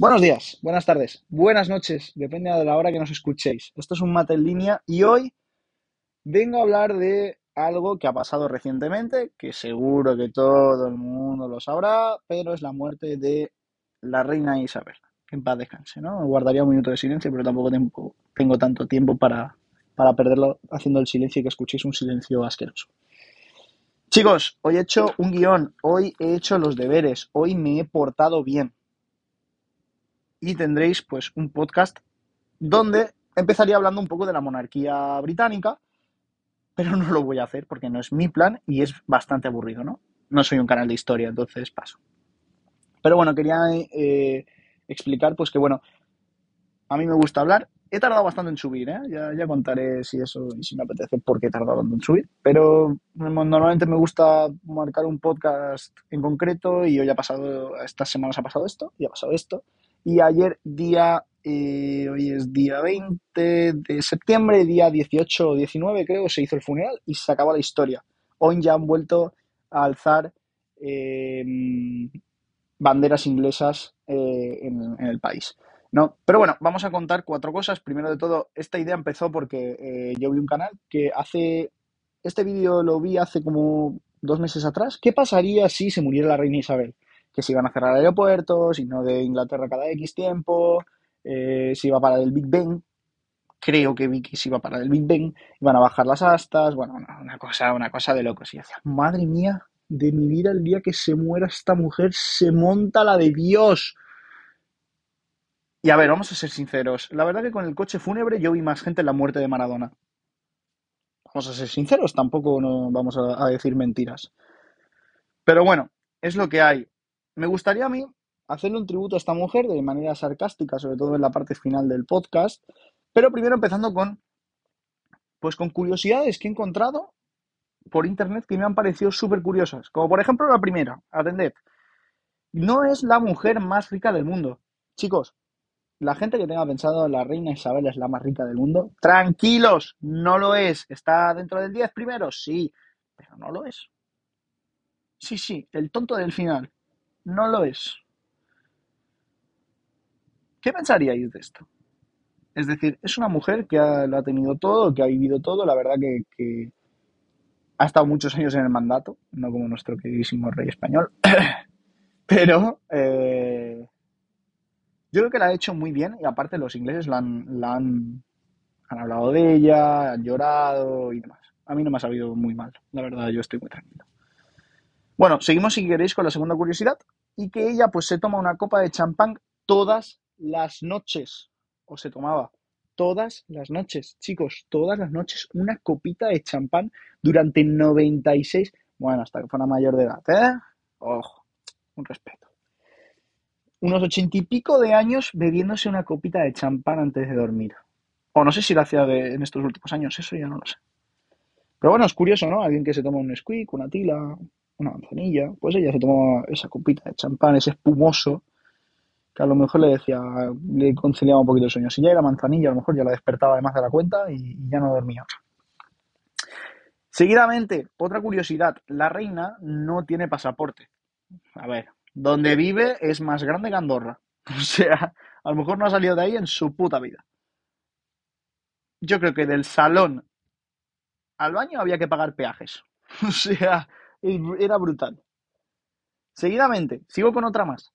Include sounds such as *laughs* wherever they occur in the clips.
Buenos días, buenas tardes, buenas noches, depende de la hora que nos escuchéis. Esto es un mate en línea y hoy vengo a hablar de algo que ha pasado recientemente, que seguro que todo el mundo lo sabrá, pero es la muerte de la reina Isabel. En paz descanse, ¿no? guardaría un minuto de silencio, pero tampoco tengo, tengo tanto tiempo para, para perderlo haciendo el silencio y que escuchéis un silencio asqueroso. Chicos, hoy he hecho un guion, hoy he hecho los deberes, hoy me he portado bien y tendréis pues un podcast donde empezaría hablando un poco de la monarquía británica, pero no lo voy a hacer porque no es mi plan y es bastante aburrido, ¿no? No soy un canal de historia, entonces paso. Pero bueno, quería eh, explicar pues que bueno, a mí me gusta hablar. He tardado bastante en subir, ¿eh? ya, ya contaré si eso y si me apetece por qué he tardado tanto en subir. Pero normalmente me gusta marcar un podcast en concreto y hoy ha pasado, estas semanas ha pasado esto y ha pasado esto. Y ayer, día, eh, hoy es día 20 de septiembre, día 18 o 19 creo, se hizo el funeral y se acabó la historia. Hoy ya han vuelto a alzar em, banderas inglesas eh, en, el país. ¿no? Pero bueno, vamos a contar cuatro cosas. Primero de todo, esta idea empezó porque eh, yo vi un canal que hace... Este vídeo lo vi hace como dos meses atrás. ¿Qué pasaría si se muriera la reina Isabel? Que se iban a cerrar aeropuertos, y no de Inglaterra cada X tiempo, eh, se iba a parar el Big Ben, creo que vi que se iba a parar el Big Ben, iban a bajar las astas, bueno, una, cosa, una cosa de locos. Y decía, madre mía, de mi vida el día que se muera esta mujer se monta la de Dios. Y a ver, vamos a ser sinceros. La verdad que con el coche fúnebre yo vi más gente en la muerte de Maradona. Vamos a ser sinceros, tampoco no vamos a decir mentiras. Pero bueno, es lo que hay. Me gustaría a mí hacerle un tributo a esta mujer de manera sarcástica, sobre todo en la parte final del podcast, pero primero empezando con, pues con curiosidades que he encontrado por internet que me han parecido súper curiosas. Como por ejemplo la primera, atended. No es la mujer más rica del mundo. Chicos, la gente que tenga pensado la reina Isabel es la más rica del mundo, tranquilos, no lo es. ¿Está dentro del 10 primero? Sí, pero no lo es. Sí, sí, el tonto del final no lo es. ¿Qué pensaríais de esto? Es decir, es una mujer que ha, lo ha tenido todo, que ha vivido todo, la verdad que, ha estado muchos años en el mandato, no como nuestro queridísimo rey español, *coughs* pero eh, yo creo que la ha hecho muy bien y aparte los ingleses la han, han, han hablado de ella, han llorado y demás. A mí no me ha sabido muy mal, la verdad, yo estoy muy tranquilo. Bueno, seguimos si queréis con la segunda curiosidad y que ella pues se toma una copa de champán todas las noches, o se tomaba todas las noches, chicos, todas las noches una copita de champán durante 96, bueno, hasta que fuera mayor de edad, ¿eh? Ojo, un respeto. Unos ochenta y pico de años bebiéndose una copita de champán antes de dormir. O no sé si lo hacía en estos últimos años, eso ya no lo sé. Pero bueno, es curioso, ¿no? Alguien que se toma un squeak, una tila, una manzanilla, pues ella se tomaba esa copita de champán, ese espumoso, que a lo mejor le decía, le conciliaba un poquito el sueño. Si ya era manzanilla, a lo mejor ya la despertaba además de la cuenta y, ya no dormía. Seguidamente, otra curiosidad, la reina no tiene pasaporte. A ver, donde vive es más grande que Andorra. *laughs* O sea, a lo mejor no ha salido de ahí en su puta vida. Yo creo que del salón al baño había que pagar peajes. *laughs* O sea, era brutal. Seguidamente, sigo con otra más.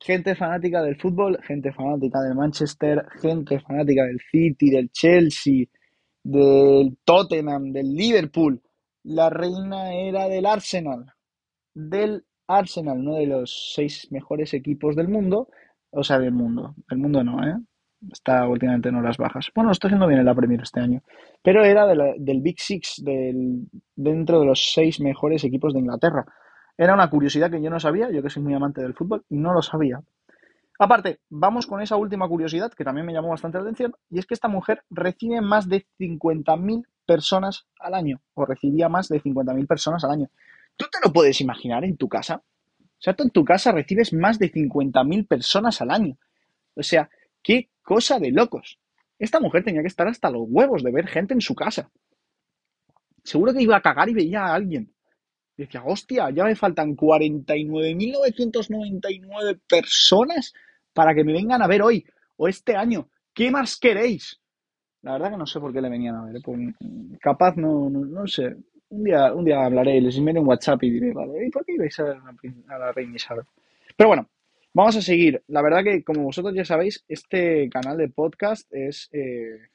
Gente fanática del fútbol, gente fanática del Manchester, gente fanática del City, del Chelsea, del Tottenham, del Liverpool. La reina era del Arsenal. Del Arsenal, no de los seis mejores equipos del mundo. O sea, del mundo. Del mundo no, ¿eh? Está últimamente no las bajas. Bueno, está haciendo bien en la Premier este año. Pero era del Big Six, del, dentro de los seis mejores equipos de Inglaterra. Era una curiosidad que yo no sabía, yo que soy muy amante del fútbol, y no lo sabía. Aparte, vamos con esa última curiosidad que también me llamó bastante la atención, y es que esta mujer recibe más de 50.000 personas al año, o recibía más de 50.000 personas al año. ¿Tú te lo puedes imaginar en tu casa? O sea, tú en tu casa recibes más de 50.000 personas al año. O sea, qué cosa de locos. Esta mujer tenía que estar hasta los huevos de ver gente en su casa. Seguro que iba a cagar y veía a alguien. decía, hostia, ya me faltan 49.999 personas para que me vengan a ver hoy o este año. ¿Qué más queréis? La verdad que no sé por qué le venían a ver. Pues, capaz no, no, sé. Un día, un día hablaré, les enviaré un WhatsApp y diré, vale, ¿y por qué ibais a a la? Pero bueno, vamos a seguir. La verdad que, como vosotros ya sabéis, este canal de podcast es, eh,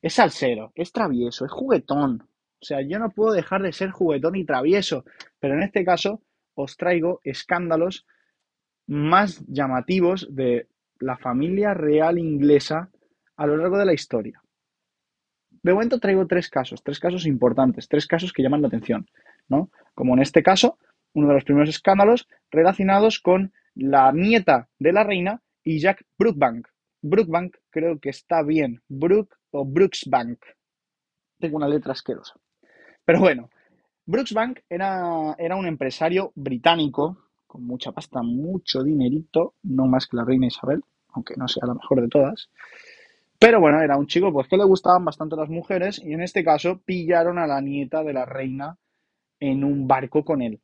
es salsero, es travieso, es juguetón. O sea, yo no puedo dejar de ser juguetón y travieso, pero en este caso os traigo escándalos más llamativos de la familia real inglesa a lo largo de la historia. De momento traigo tres casos, tres casos importantes, tres casos que llaman la atención, ¿no? Como en este caso, uno de los primeros escándalos relacionados con la nieta de la reina y Jack Brookbank. Brookbank creo que está bien, Brook o Brooksbank. Tengo una letra asquerosa. Pero bueno, Brooksbank era, era un empresario británico con mucha pasta, mucho dinerito, no más que la reina Isabel, aunque no sea la mejor de todas. Pero bueno, era un chico pues que le gustaban bastante las mujeres y en este caso pillaron a la nieta de la reina en un barco con él,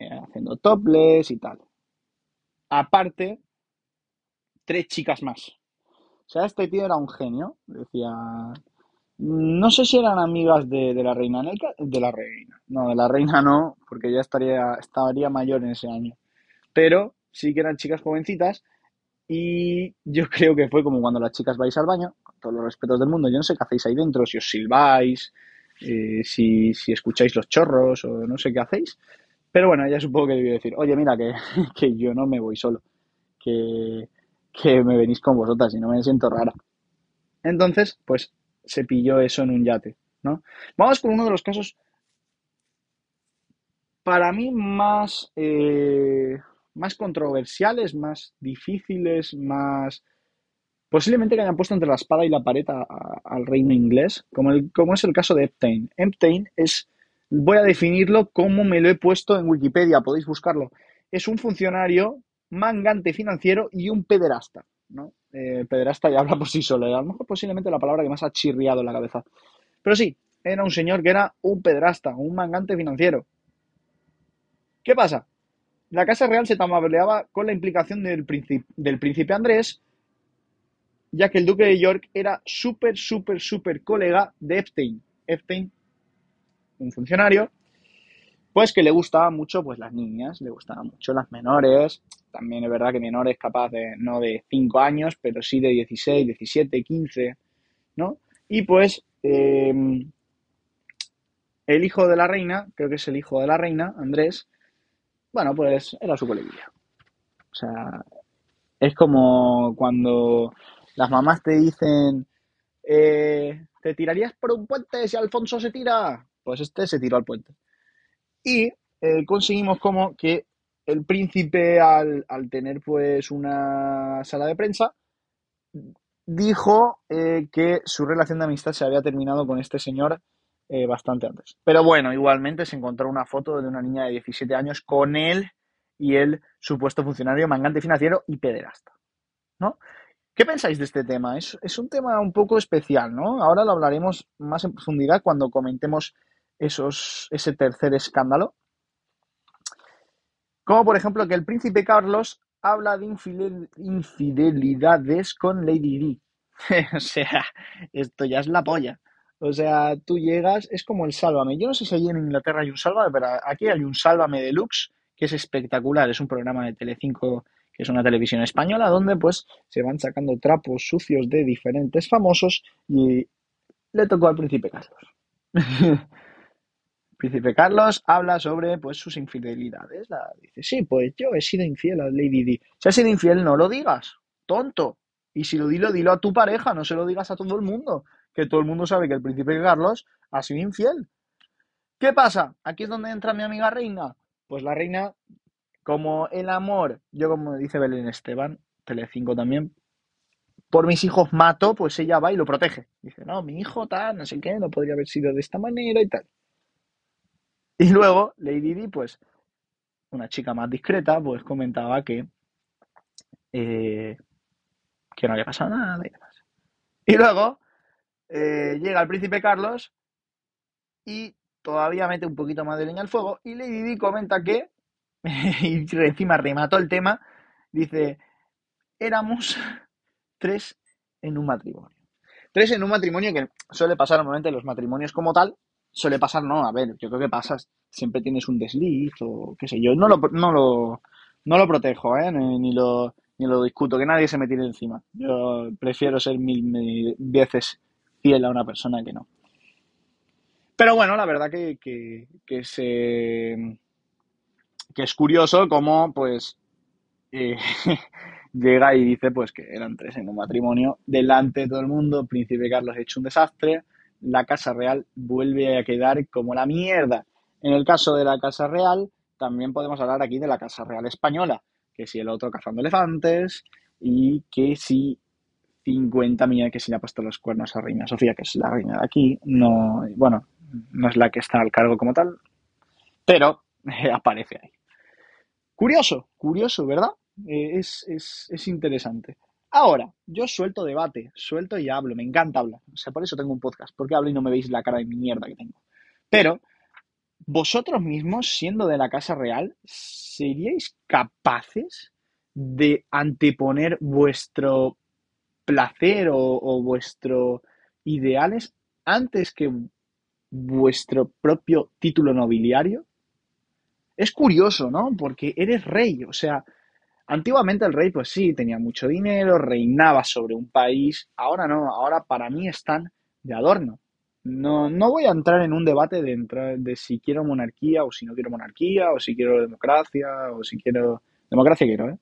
eh, haciendo topless y tal. Aparte, tres chicas más. O sea, este tío era un genio. Decía, no sé si eran amigas de, la reina, de la reina. No, de la reina no, porque ya estaría, estaría mayor en ese año. Pero sí que eran chicas jovencitas y yo *laughs* creo que fue como cuando las chicas vais al baño, con todos los respetos del mundo, yo no sé qué hacéis ahí dentro, si os silbáis, eh, si, escucháis los chorros o no sé qué hacéis. Pero bueno, ella supongo que debió decir, oye, mira, que, *laughs* que yo no me voy solo, que, que me venís con vosotras y no me siento rara. Entonces, pues se pilló eso en un yate, ¿no? Vamos con uno de los casos para mí más, eh, más controversiales, más difíciles, más posiblemente que hayan puesto entre la espada y la pared al reino inglés, como, el, como es el caso de Epstein. Epstein es, voy a definirlo como me lo he puesto en Wikipedia, podéis buscarlo. Es un funcionario mangante financiero y un pederasta. ¿no? Eh, pederasta ya habla por sí solo, a lo mejor posiblemente la palabra que más ha chirriado en la cabeza. Pero sí, era un señor que era un pederasta, un mangante financiero. ¿Qué pasa? La Casa Real se tambaleaba con la implicación del príncipe, del príncipe Andrés, ya que el duque de York era súper, súper, súper colega de Epstein. Epstein, un funcionario, pues que le gustaban mucho pues las niñas, le gustaban mucho las menores, también es verdad que menores capaz de, no de 5 años, pero sí de 16, 17, 15, ¿no? Y pues em, el hijo de la reina, creo que es el hijo de la reina, Andrés, bueno, pues era su coleguilla. O sea, es como cuando las mamás te dicen, eh, ¿te tirarías por un puente si Alfonso se tira? Pues este se tiró al puente. Y eh, conseguimos como que el príncipe, al, tener pues una sala de prensa, dijo eh, que su relación de amistad se había terminado con este señor eh, bastante antes. Pero bueno, igualmente se encontró una foto de una niña de 17 años con él y el supuesto funcionario mangante financiero y pederasta. ¿No? ¿Qué pensáis de este tema? Es, es, un tema un poco especial, ¿no? Ahora lo hablaremos más en profundidad cuando comentemos esos, ese tercer escándalo. Como por ejemplo que el príncipe Carlos habla de infidelidades con Lady Di. *laughs* o sea, esto ya es la polla. O sea, tú llegas, es como el Sálvame. Yo no sé si allí en Inglaterra hay un Sálvame, pero aquí hay un Sálvame Deluxe que es espectacular. Es un programa de Telecinco que es una televisión española donde pues se van sacando trapos sucios de diferentes famosos y le tocó al príncipe Carlos. *laughs* Príncipe Carlos habla sobre pues sus infidelidades. La, dice, sí, pues yo he sido infiel a Lady Di. Si has sido infiel, no lo digas, tonto. Y si lo dilo, dilo a tu pareja, no se lo digas a todo el mundo. Que todo el mundo sabe que el príncipe Carlos ha sido infiel. ¿Qué pasa? Aquí es donde entra mi amiga reina. Pues la reina, como el amor, yo como dice Belén Esteban, Telecinco también, por mis hijos mato, pues ella va y lo protege. Dice, no, mi hijo tal, no sé qué, no podría haber sido de esta manera y tal. *laughs* Y luego Lady Di, pues, una chica más discreta, pues comentaba que, eh, que no había pasado nada y demás. Y luego eh, llega el príncipe Carlos y todavía mete un poquito más de leña al fuego y Lady Di comenta que, *laughs* y encima remató el tema, dice, éramos tres en un matrimonio. Tres en un matrimonio que suele pasar normalmente en los matrimonios como tal. Suele pasar, no, a ver, yo creo que pasas, siempre tienes un desliz o qué sé yo. No lo, no lo, no lo protejo, ¿eh? ni, lo, ni lo discuto, que nadie se me tire encima. Yo prefiero ser mil, veces fiel a una persona que no. Pero bueno, la verdad que, que, que, se, que es curioso cómo, pues, eh, *laughs* llega y dice pues que eran tres en un matrimonio, delante de todo el mundo, Príncipe Carlos ha hecho un desastre, la Casa Real vuelve a quedar como la mierda. En el caso de la Casa Real, también podemos hablar aquí de la Casa Real Española, que si el otro cazando elefantes y que si 50 millones que si le ha puesto los cuernos a Reina Sofía, que es la reina de aquí, no, bueno, no es la que está al cargo como tal, pero aparece ahí. Curioso, curioso, ¿verdad? Eh, es, es, interesante. Ahora, yo suelto debate, suelto y hablo, me encanta hablar. O sea, por eso tengo un podcast, porque hablo y no me veis la cara de mierda que tengo. Pero, vosotros mismos, siendo de la Casa Real, ¿seríais capaces de anteponer vuestro placer o, o vuestros ideales antes que vuestro propio título nobiliario? Es curioso, ¿no? Porque eres rey, o sea, Antiguamente el rey, pues sí, tenía mucho dinero, reinaba sobre un país. Ahora no, ahora para mí están de adorno. No, no voy a entrar en un debate de, de si quiero monarquía o si no quiero monarquía, o si quiero democracia, o si quiero... Democracia quiero, ¿eh?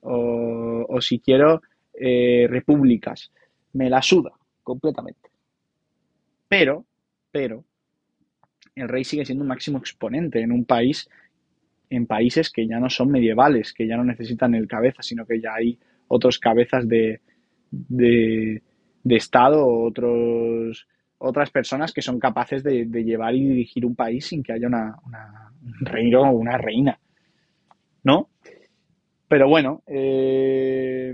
O, si quiero eh, repúblicas. Me la suda completamente. Pero, pero, el rey sigue siendo un máximo exponente en un país en países que ya no son medievales, que ya no necesitan el cabeza, sino que ya hay otros cabezas de, de, Estado, otros, otras personas que son capaces de, llevar y dirigir un país sin que haya una, un rey o una reina. ¿No? Pero bueno, eh,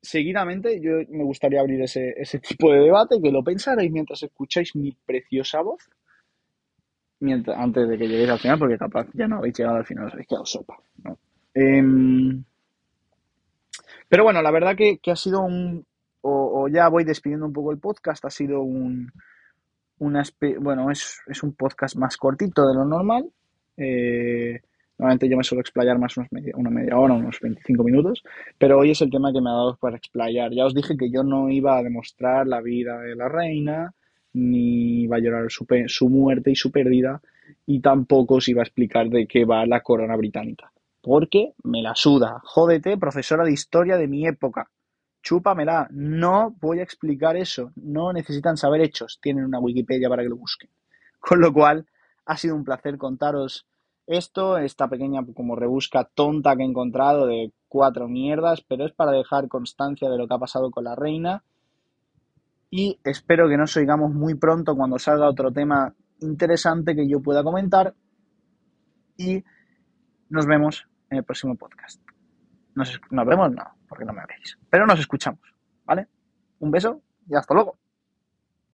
seguidamente yo me gustaría abrir ese, ese tipo de debate, que lo pensaréis mientras escucháis mi preciosa voz antes de que lleguéis al final, porque capaz ya no habéis llegado al final, os habéis quedado sopa. Em, pero bueno, la verdad que, ha sido un. O, ya voy despidiendo un poco el podcast, ha sido un. Una bueno, es, un podcast más cortito de lo normal. Eh, normalmente yo me suelo explayar más unos media, una media hora, unos 25 minutos, pero hoy es el tema que me ha dado para explayar. Ya os dije que yo no iba a demostrar la vida de la reina, ni va a llorar su, su muerte y su pérdida, y tampoco se iba a explicar de qué va la corona británica. Porque me la suda. Jódete, profesora de historia de mi época. Chúpamela. No voy a explicar eso. No necesitan saber hechos. Tienen una Wikipedia para que lo busquen. Con lo cual, ha sido un placer contaros esto, esta pequeña como rebusca tonta que he encontrado de cuatro mierdas, pero es para dejar constancia de lo que ha pasado con la reina y espero que nos oigamos muy pronto cuando salga otro tema interesante que yo pueda comentar y nos vemos en el próximo podcast. Nos, nos vemos, no, porque no me veis, pero nos escuchamos, ¿vale? Un beso y hasta luego.